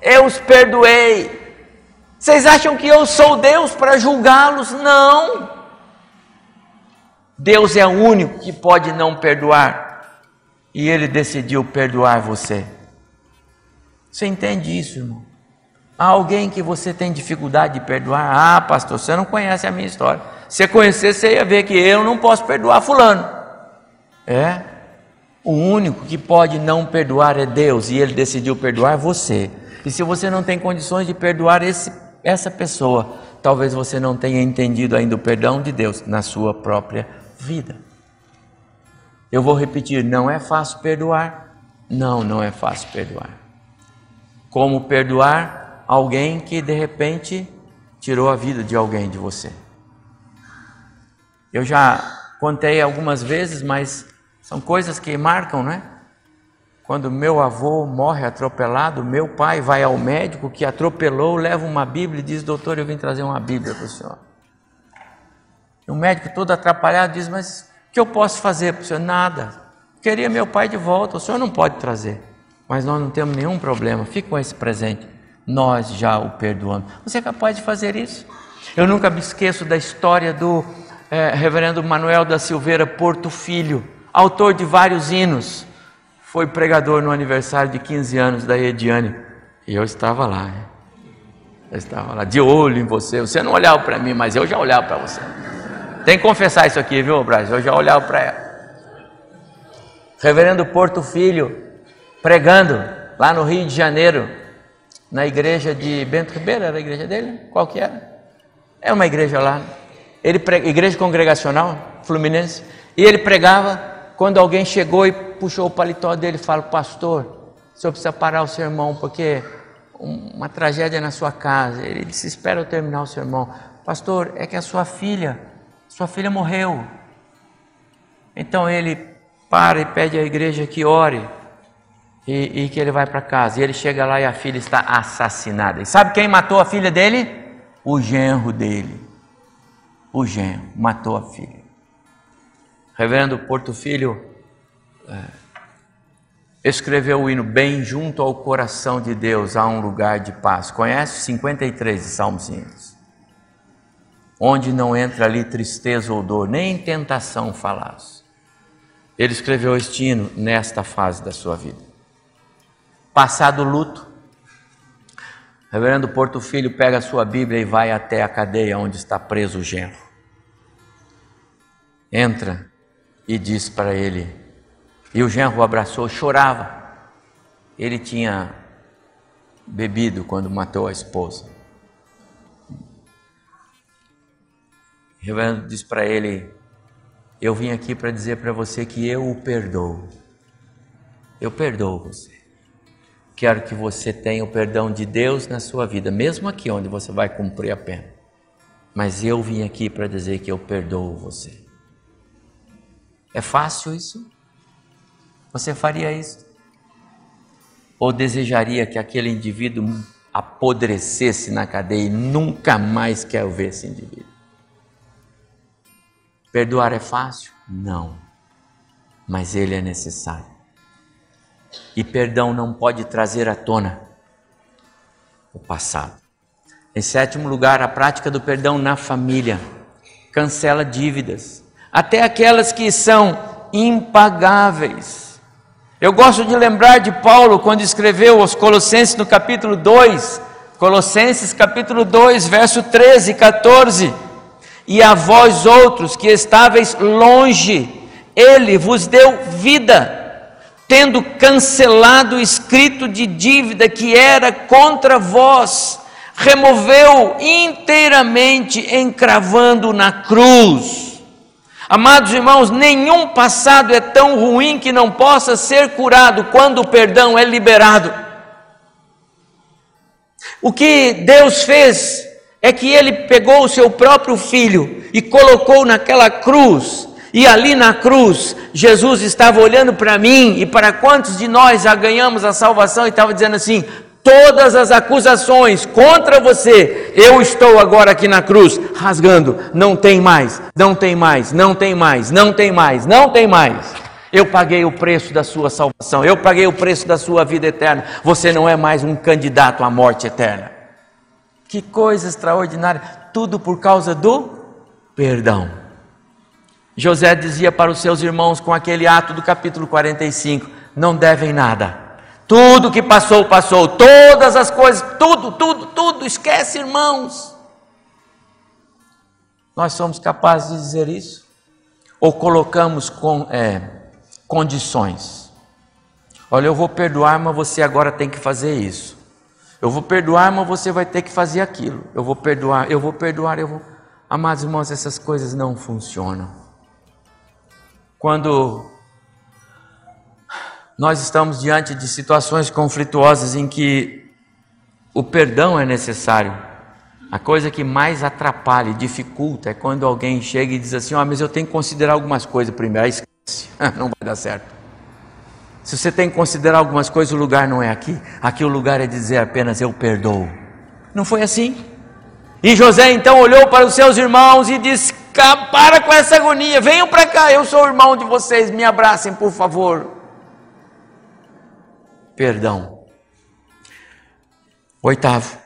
eu os perdoei. Vocês acham que eu sou Deus para julgá-los? Não. Deus é o único que pode não perdoar e ele decidiu perdoar você. Você entende isso, irmão? Há alguém que você tem dificuldade de perdoar? Ah, pastor, você não conhece a minha história. Se conhecesse, você ia ver que eu não posso perdoar Fulano. É? O único que pode não perdoar é Deus e ele decidiu perdoar você. E se você não tem condições de perdoar esse, essa pessoa, talvez você não tenha entendido ainda o perdão de Deus na sua própria vida. Eu vou repetir: não é fácil perdoar. Não, não é fácil perdoar. Como perdoar alguém que de repente tirou a vida de alguém de você? Eu já contei algumas vezes, mas são coisas que marcam, né? quando meu avô morre atropelado, meu pai vai ao médico que atropelou, leva uma Bíblia e diz: Doutor, eu vim trazer uma Bíblia para o senhor. E o médico todo atrapalhado diz: Mas que eu posso fazer para o senhor? Nada. Queria meu pai de volta, o senhor não pode trazer. Mas nós não temos nenhum problema, fique com esse presente. Nós já o perdoamos. Você é capaz de fazer isso? Eu nunca me esqueço da história do é, reverendo Manuel da Silveira Porto Filho, autor de vários hinos. Foi pregador no aniversário de 15 anos da Ediane. E eu estava lá. Eu estava lá, de olho em você. Você não olhava para mim, mas eu já olhava para você. Tem que confessar isso aqui, viu, Braz? Eu já olhava para ela. Reverendo Porto Filho, pregando lá no Rio de Janeiro, na igreja de Bento Ribeiro, era a igreja dele? Qual que era? É uma igreja lá. Ele prega, igreja congregacional, Fluminense. E ele pregava, quando alguém chegou e puxou o paletó dele, fala: Pastor, o senhor precisa parar o sermão, porque uma tragédia na sua casa. Ele disse: Espera eu terminar o sermão. Pastor, é que a sua filha, sua filha morreu. Então ele para e pede à igreja que ore e, e que ele vai para casa. E ele chega lá e a filha está assassinada. E sabe quem matou a filha dele? O genro dele. O genro matou a filha. Reverendo Porto Filho é, escreveu o hino Bem junto ao coração de Deus há um lugar de paz. Conhece 53 de Salmos Onde não entra ali tristeza ou dor, nem tentação falaz. Ele escreveu este hino nesta fase da sua vida. Passado o luto, Reverendo Porto Filho pega a sua Bíblia e vai até a cadeia onde está preso o genro. Entra e diz para ele, e o genro o abraçou, chorava. Ele tinha bebido quando matou a esposa. Reverendo diz para ele: Eu vim aqui para dizer para você que eu o perdoo. Eu perdoo você. Quero que você tenha o perdão de Deus na sua vida, mesmo aqui onde você vai cumprir a pena. Mas eu vim aqui para dizer que eu perdoo você. É fácil isso? Você faria isso? Ou desejaria que aquele indivíduo apodrecesse na cadeia e nunca mais quer ver esse indivíduo? Perdoar é fácil? Não. Mas ele é necessário. E perdão não pode trazer à tona o passado. Em sétimo lugar, a prática do perdão na família cancela dívidas, até aquelas que são impagáveis. Eu gosto de lembrar de Paulo quando escreveu aos Colossenses no capítulo 2, Colossenses capítulo 2, verso 13 e 14. E a vós outros que estáveis longe, ele vos deu vida tendo cancelado o escrito de dívida que era contra vós, removeu inteiramente, encravando na cruz. Amados irmãos, nenhum passado é tão ruim que não possa ser curado quando o perdão é liberado. O que Deus fez é que Ele pegou o seu próprio filho e colocou naquela cruz e ali na cruz, Jesus estava olhando para mim e para quantos de nós já ganhamos a salvação e estava dizendo assim: todas as acusações contra você, eu estou agora aqui na cruz, rasgando, não tem mais, não tem mais, não tem mais, não tem mais, não tem mais. Eu paguei o preço da sua salvação, eu paguei o preço da sua vida eterna. Você não é mais um candidato à morte eterna. Que coisa extraordinária, tudo por causa do perdão. José dizia para os seus irmãos com aquele ato do capítulo 45: não devem nada. Tudo que passou, passou. Todas as coisas, tudo, tudo, tudo. Esquece, irmãos. Nós somos capazes de dizer isso? Ou colocamos com, é, condições? Olha, eu vou perdoar, mas você agora tem que fazer isso. Eu vou perdoar, mas você vai ter que fazer aquilo. Eu vou perdoar, eu vou perdoar, eu vou. Amados irmãos, essas coisas não funcionam. Quando nós estamos diante de situações conflituosas em que o perdão é necessário, a coisa que mais atrapalha e dificulta é quando alguém chega e diz assim: Ó, oh, mas eu tenho que considerar algumas coisas primeiro. Aí esquece, não vai dar certo. Se você tem que considerar algumas coisas, o lugar não é aqui. Aqui o lugar é dizer apenas eu perdoo. Não foi assim? E José então olhou para os seus irmãos e disse: Para com essa agonia, venham para cá, eu sou irmão de vocês, me abracem, por favor. Perdão. Oitavo,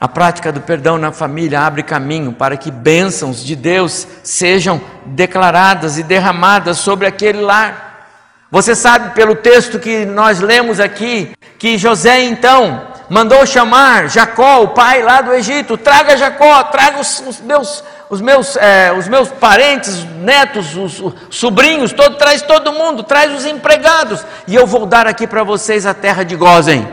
a prática do perdão na família abre caminho para que bênçãos de Deus sejam declaradas e derramadas sobre aquele lar. Você sabe pelo texto que nós lemos aqui que José então mandou chamar Jacó, o pai lá do Egito, traga Jacó, traga os, os meus, os meus, é, os meus parentes, netos, os, os sobrinhos, todo, traz todo mundo, traz os empregados, e eu vou dar aqui para vocês a terra de Gozen,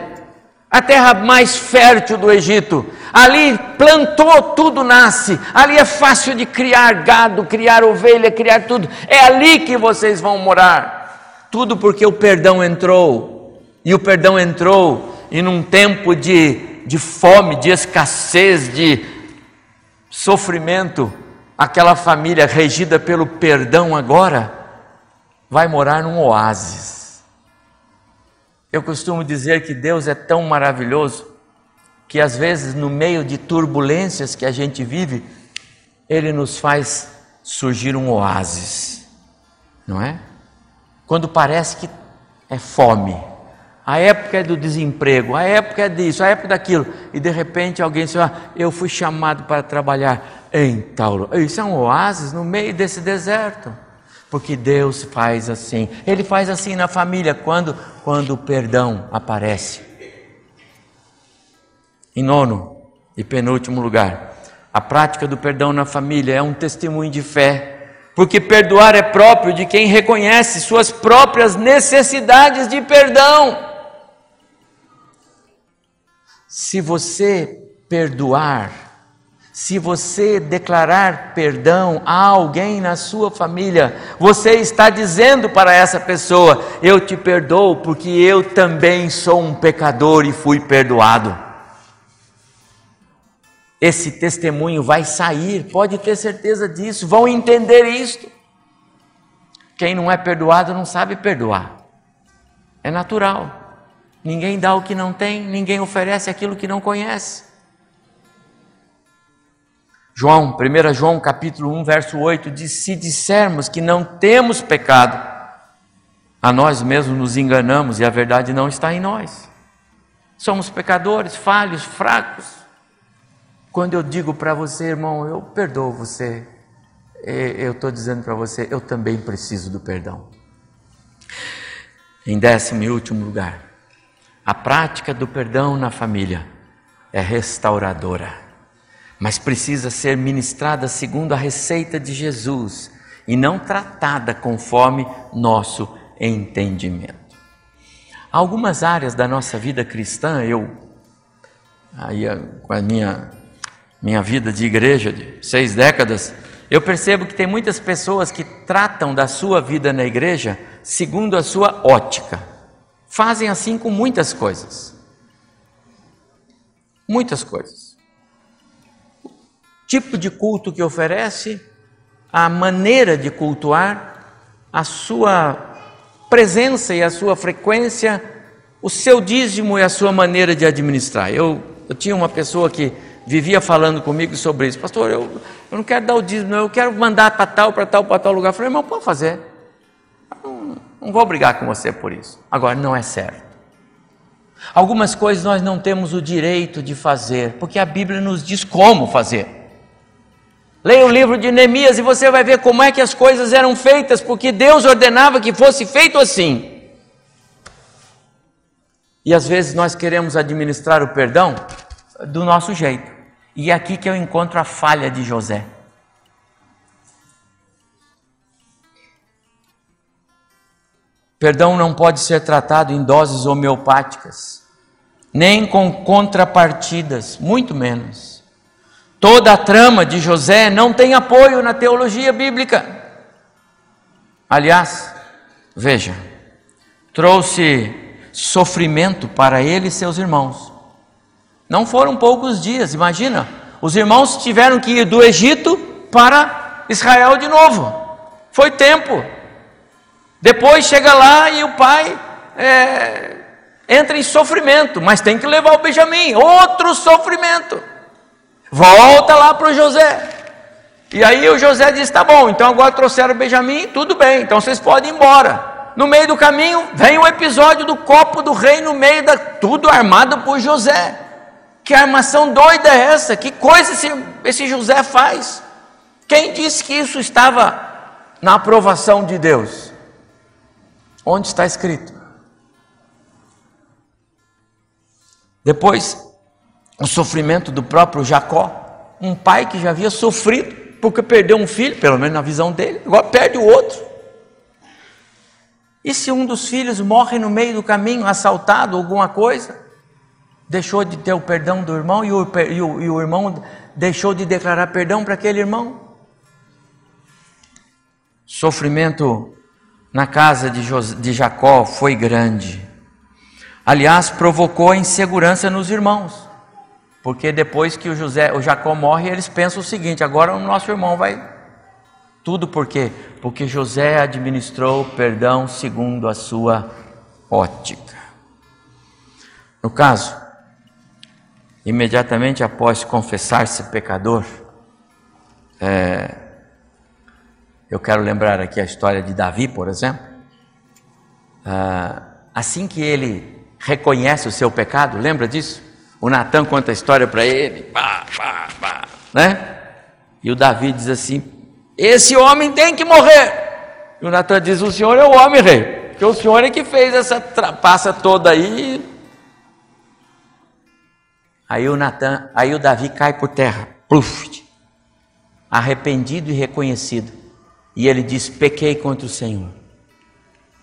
a terra mais fértil do Egito. Ali plantou, tudo nasce. Ali é fácil de criar gado, criar ovelha, criar tudo. É ali que vocês vão morar. Tudo porque o perdão entrou. E o perdão entrou e num tempo de, de fome, de escassez, de sofrimento, aquela família regida pelo perdão agora vai morar num oásis. Eu costumo dizer que Deus é tão maravilhoso que às vezes no meio de turbulências que a gente vive, ele nos faz surgir um oásis, não é? Quando parece que é fome, a época é do desemprego, a época é disso, a época daquilo, e de repente alguém diz: ah, Eu fui chamado para trabalhar em Tauro. Isso é um oásis no meio desse deserto, porque Deus faz assim. Ele faz assim na família quando, quando o perdão aparece. Em nono e penúltimo lugar, a prática do perdão na família é um testemunho de fé, porque perdoar é próprio de quem reconhece suas próprias necessidades de perdão. Se você perdoar, se você declarar perdão a alguém na sua família, você está dizendo para essa pessoa: Eu te perdoo porque eu também sou um pecador e fui perdoado. Esse testemunho vai sair, pode ter certeza disso, vão entender isto. Quem não é perdoado não sabe perdoar, é natural. Ninguém dá o que não tem, ninguém oferece aquilo que não conhece. João, 1 João capítulo 1, verso 8, diz: Se dissermos que não temos pecado, a nós mesmos nos enganamos e a verdade não está em nós. Somos pecadores, falhos, fracos. Quando eu digo para você, irmão, eu perdoo você, eu estou dizendo para você, eu também preciso do perdão. Em décimo e último lugar, a prática do perdão na família é restauradora, mas precisa ser ministrada segundo a receita de Jesus e não tratada conforme nosso entendimento. Algumas áreas da nossa vida cristã, eu, aí com a minha, minha vida de igreja de seis décadas, eu percebo que tem muitas pessoas que tratam da sua vida na igreja segundo a sua ótica fazem assim com muitas coisas. Muitas coisas. O tipo de culto que oferece, a maneira de cultuar, a sua presença e a sua frequência, o seu dízimo e a sua maneira de administrar. Eu, eu tinha uma pessoa que vivia falando comigo sobre isso. Pastor, eu, eu não quero dar o dízimo, eu quero mandar para tal, para tal, para tal lugar. Eu falei, irmão, pode fazer. Não vou brigar com você por isso. Agora, não é certo. Algumas coisas nós não temos o direito de fazer, porque a Bíblia nos diz como fazer. Leia o livro de Neemias e você vai ver como é que as coisas eram feitas, porque Deus ordenava que fosse feito assim. E às vezes nós queremos administrar o perdão do nosso jeito. E é aqui que eu encontro a falha de José. Perdão não pode ser tratado em doses homeopáticas, nem com contrapartidas, muito menos. Toda a trama de José não tem apoio na teologia bíblica. Aliás, veja, trouxe sofrimento para ele e seus irmãos. Não foram poucos dias, imagina. Os irmãos tiveram que ir do Egito para Israel de novo. Foi tempo. Depois chega lá e o pai é, entra em sofrimento, mas tem que levar o Benjamim, outro sofrimento. Volta lá para o José. E aí o José diz: tá bom, então agora trouxeram o Benjamim, tudo bem, então vocês podem ir embora. No meio do caminho vem o episódio do copo do rei no meio da tudo armado por José. Que armação doida é essa? Que coisa esse, esse José faz? Quem disse que isso estava na aprovação de Deus? Onde está escrito? Depois, o sofrimento do próprio Jacó, um pai que já havia sofrido porque perdeu um filho, pelo menos na visão dele, agora perde o outro. E se um dos filhos morre no meio do caminho, assaltado, alguma coisa? Deixou de ter o perdão do irmão e o, e o, e o irmão deixou de declarar perdão para aquele irmão? Sofrimento na casa de, de Jacó foi grande. Aliás, provocou insegurança nos irmãos. Porque depois que o José, o Jacó morre, eles pensam o seguinte: agora o nosso irmão vai. Tudo por quê? Porque José administrou perdão segundo a sua ótica. No caso, imediatamente após confessar-se pecador, é, eu quero lembrar aqui a história de Davi, por exemplo. Ah, assim que ele reconhece o seu pecado, lembra disso? O Natan conta a história para ele, pá, pá, pá, né? E o Davi diz assim: Esse homem tem que morrer. E o Natan diz: O senhor é o homem, rei, porque o senhor é que fez essa trapaça toda aí. Aí o Natan, aí o Davi cai por terra, pluf, arrependido e reconhecido. E ele diz: Pequei contra o Senhor,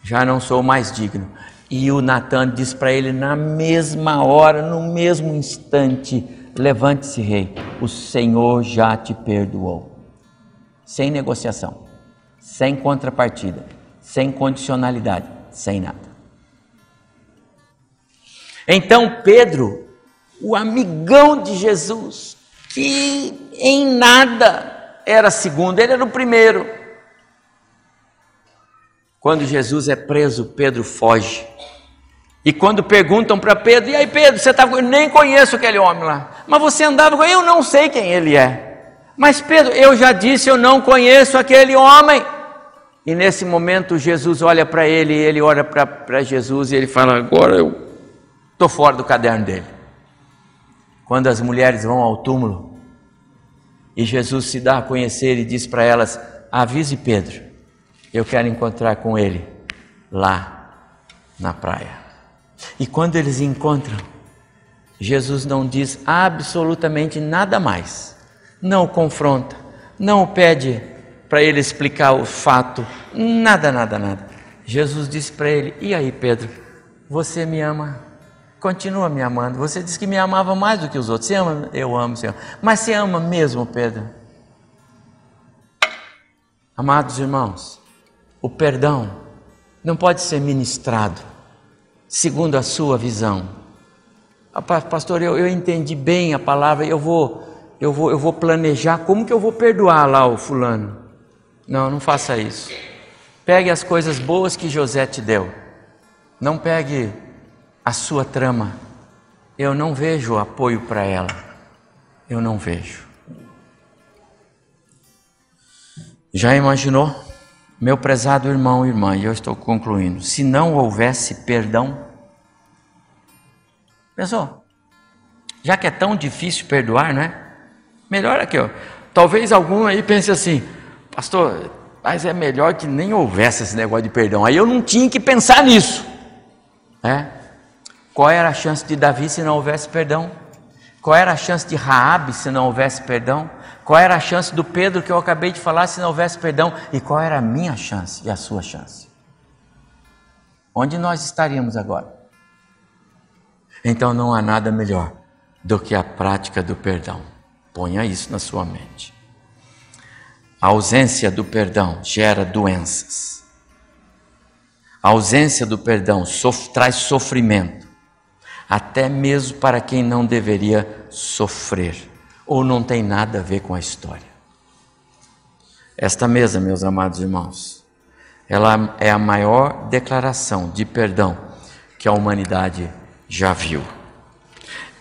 já não sou mais digno. E o Natan diz para ele na mesma hora, no mesmo instante: Levante-se, rei, o Senhor já te perdoou. Sem negociação, sem contrapartida, sem condicionalidade, sem nada. Então Pedro, o amigão de Jesus, que em nada era segundo, ele era o primeiro quando Jesus é preso, Pedro foge. E quando perguntam para Pedro, e aí Pedro, você estava, eu nem conheço aquele homem lá, mas você andava com ele, eu não sei quem ele é. Mas Pedro, eu já disse, eu não conheço aquele homem. E nesse momento Jesus olha para ele, ele olha para Jesus e ele fala: Agora eu estou fora do caderno dele. Quando as mulheres vão ao túmulo e Jesus se dá a conhecer e diz para elas: Avise Pedro, eu quero encontrar com ele lá na praia. E quando eles encontram, Jesus não diz absolutamente nada mais, não o confronta, não o pede para ele explicar o fato, nada, nada, nada. Jesus disse para ele: E aí, Pedro, você me ama? Continua me amando. Você disse que me amava mais do que os outros. Você ama? Eu amo, Senhor. Mas você ama mesmo, Pedro? Amados irmãos, o perdão não pode ser ministrado segundo a sua visão. Ah, pastor, eu, eu entendi bem a palavra, eu vou, eu vou, eu vou planejar como que eu vou perdoar lá o fulano. Não, não faça isso. Pegue as coisas boas que José te deu. Não pegue a sua trama. Eu não vejo apoio para ela. Eu não vejo. Já imaginou? Meu prezado irmão e irmã, e eu estou concluindo, se não houvesse perdão, pensou? Já que é tão difícil perdoar, não é? Melhor aqui, ó. Talvez algum aí pense assim, pastor, mas é melhor que nem houvesse esse negócio de perdão. Aí eu não tinha que pensar nisso. É? Qual era a chance de Davi se não houvesse perdão? Qual era a chance de Raabe se não houvesse perdão? Qual era a chance do Pedro que eu acabei de falar se não houvesse perdão? E qual era a minha chance e a sua chance? Onde nós estaríamos agora? Então não há nada melhor do que a prática do perdão. Ponha isso na sua mente. A ausência do perdão gera doenças. A ausência do perdão sof traz sofrimento, até mesmo para quem não deveria sofrer ou não tem nada a ver com a história. Esta mesa, meus amados irmãos, ela é a maior declaração de perdão que a humanidade já viu.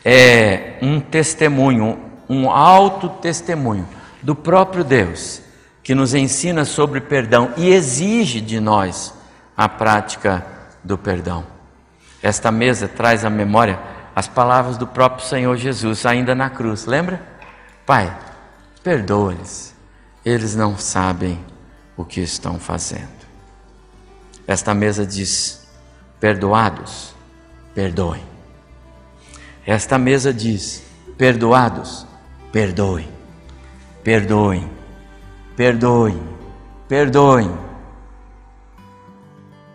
É um testemunho, um alto testemunho do próprio Deus que nos ensina sobre perdão e exige de nós a prática do perdão. Esta mesa traz à memória as palavras do próprio Senhor Jesus, ainda na cruz, lembra? Pai, perdoa-lhes, eles não sabem o que estão fazendo. Esta mesa diz: perdoados, perdoem. Esta mesa diz: perdoados, perdoem, perdoem, perdoem, perdoem.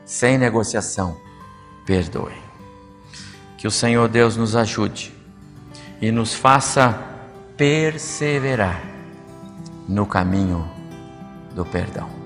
Sem negociação, perdoem. Que o Senhor Deus nos ajude e nos faça perseverar no caminho do perdão.